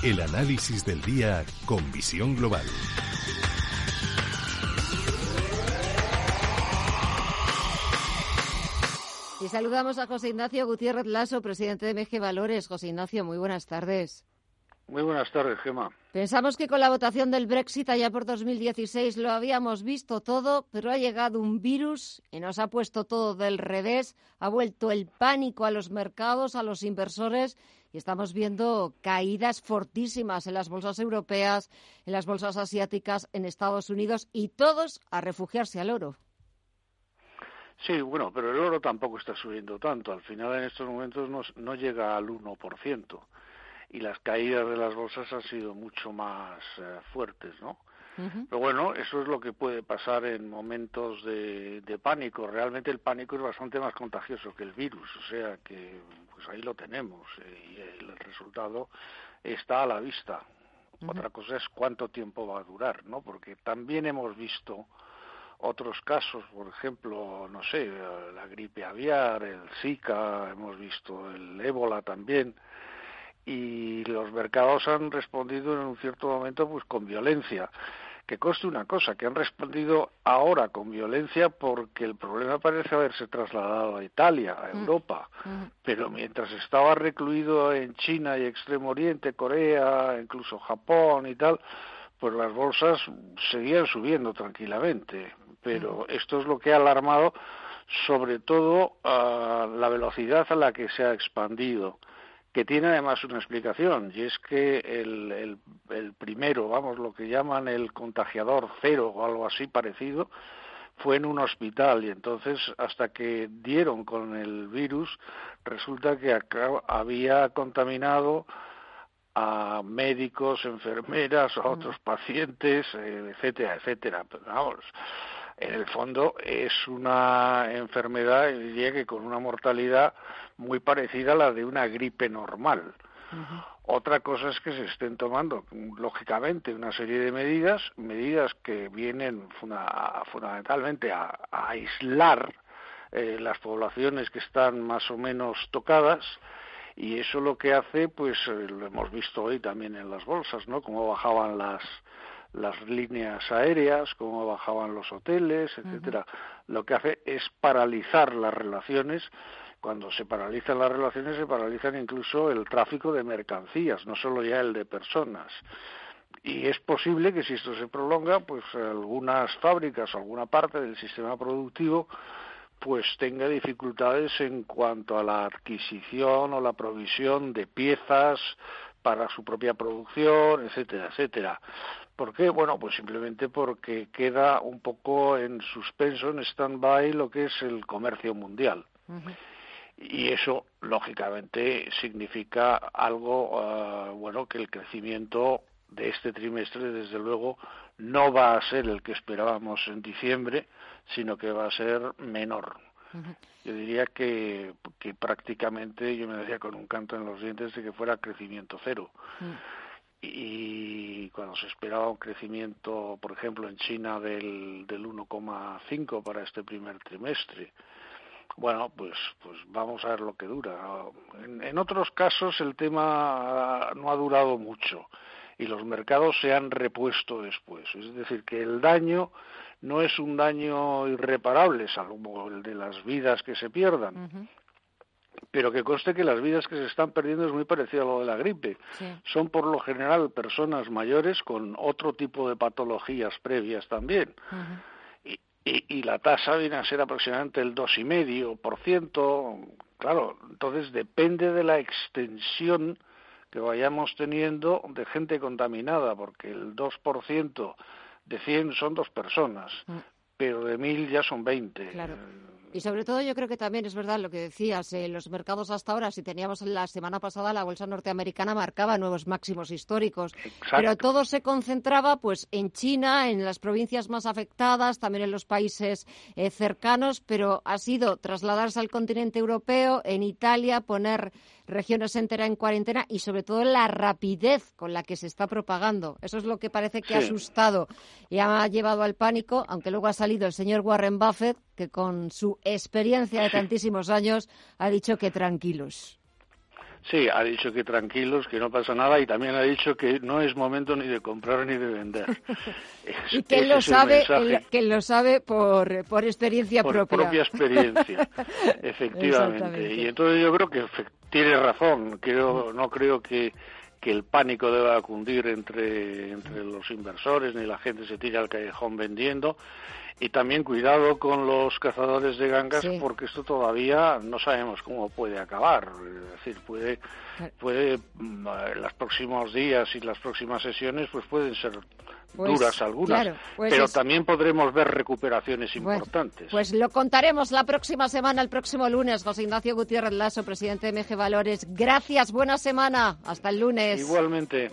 El análisis del día con visión global. Y saludamos a José Ignacio Gutiérrez Lasso, presidente de MG Valores. José Ignacio, muy buenas tardes. Muy buenas tardes, Gemma. Pensamos que con la votación del Brexit allá por 2016 lo habíamos visto todo, pero ha llegado un virus y nos ha puesto todo del revés, ha vuelto el pánico a los mercados, a los inversores y estamos viendo caídas fortísimas en las bolsas europeas, en las bolsas asiáticas, en Estados Unidos y todos a refugiarse al oro. Sí, bueno, pero el oro tampoco está subiendo tanto. Al final en estos momentos no, no llega al 1% y las caídas de las bolsas han sido mucho más eh, fuertes, ¿no? Pero bueno, eso es lo que puede pasar en momentos de, pánico. Realmente el pánico es bastante más contagioso que el virus, o sea que pues ahí lo tenemos eh, y el resultado está a la vista. Otra cosa es cuánto tiempo va a durar, ¿no? Porque también hemos visto otros casos, por ejemplo, no sé, la gripe aviar, el Zika, hemos visto el ébola también, y los mercados han respondido en un cierto momento pues con violencia que coste una cosa, que han respondido ahora con violencia porque el problema parece haberse trasladado a Italia, a mm. Europa, mm. pero mientras estaba recluido en China y Extremo Oriente, Corea, incluso Japón y tal, pues las bolsas seguían subiendo tranquilamente, pero mm. esto es lo que ha alarmado sobre todo a la velocidad a la que se ha expandido que tiene además una explicación, y es que el, el, primero, vamos, lo que llaman el contagiador cero o algo así parecido, fue en un hospital y entonces hasta que dieron con el virus resulta que había contaminado a médicos, enfermeras, a otros pacientes, eh, etcétera, etcétera. Pero vamos, en el fondo es una enfermedad, diría que con una mortalidad muy parecida a la de una gripe normal. Otra cosa es que se estén tomando, lógicamente, una serie de medidas, medidas que vienen fundamentalmente a, aislar eh, las poblaciones que están más o menos tocadas, y eso lo que hace, pues eh, lo hemos visto hoy también en las bolsas, ¿no? Cómo bajaban las las líneas aéreas, cómo bajaban los hoteles, etcétera. Lo que hace es paralizar las relaciones. Cuando se paralizan las relaciones, se paralizan incluso el tráfico de mercancías, no solo ya el de personas. Y es posible que si esto se prolonga, pues algunas fábricas o alguna parte del sistema productivo pues tenga dificultades en cuanto a la adquisición o la provisión de piezas para su propia producción, etcétera, etcétera. ¿Por qué? Bueno, pues simplemente porque queda un poco en suspenso, en stand-by, lo que es el comercio mundial. Y eso, lógicamente, significa algo, ah, bueno, que el crecimiento de este trimestre, desde luego, no va a ser el que esperábamos en diciembre, sino que va a ser menor. Yo diría que, que prácticamente, yo me decía con un canto en los dientes de que fuera crecimiento cero. Mm y cuando se esperaba un crecimiento, por ejemplo, en China del, del 1,5 para este primer trimestre. Bueno, pues, pues vamos a ver lo que dura. En, en otros casos el tema no ha durado mucho y los mercados se han repuesto después. Es decir, que el daño no es un daño irreparable, salvo el de las vidas que se pierdan, pero que conste que las vidas que se están perdiendo es muy parecido a lo de la gripe. Son por lo general personas mayores con otro tipo de patologías previas también. y, y, la tasa viene a ser aproximadamente el 2,5%. Claro, entonces depende de la extensión que vayamos teniendo de gente contaminada, porque el 2% de 100 son dos personas, mm. Pero de 1.000 ya son 20. Claro. Y sobre todo yo creo que también es verdad lo que decías, eh, los mercados hasta ahora, si teníamos la semana pasada la bolsa norteamericana marcaba nuevos máximos históricos, pero todo se concentraba pues en China, en las provincias más afectadas, también en los países eh, cercanos, pero ha sido trasladarse al continente europeo, en Italia, poner regiones enteras en cuarentena y sobre todo la rapidez con la que se está propagando. Eso es lo que parece que ha asustado y ha llevado al pánico, aunque luego ha salido el señor Warren Buffett, que con su experiencia de tantísimos años ha dicho que tranquilos. Sí, ha dicho que tranquilos, que no pasa nada y también ha dicho que no es momento ni de comprar ni de vender. y que lo sabe, que lo sabe por, por experiencia por propia. propia experiencia, efectivamente. Y entonces yo creo que tiene razón. Creo, no creo que que el pánico deba cundir entre, entre los inversores, ni la gente se tire al callejón vendiendo. Y también cuidado con los cazadores de gangas, porque esto todavía no sabemos cómo puede acabar. Es decir, puede, puede, mm, los próximos días y las próximas sesiones, pues pueden ser pues, duras algunas, pues pero también podremos ver recuperaciones importantes. Pues lo contaremos la próxima semana, el próximo lunes. José Ignacio Gutiérrez Lasso, presidente de MG Valores. Gracias, buena semana. Hasta el lunes. Igualmente.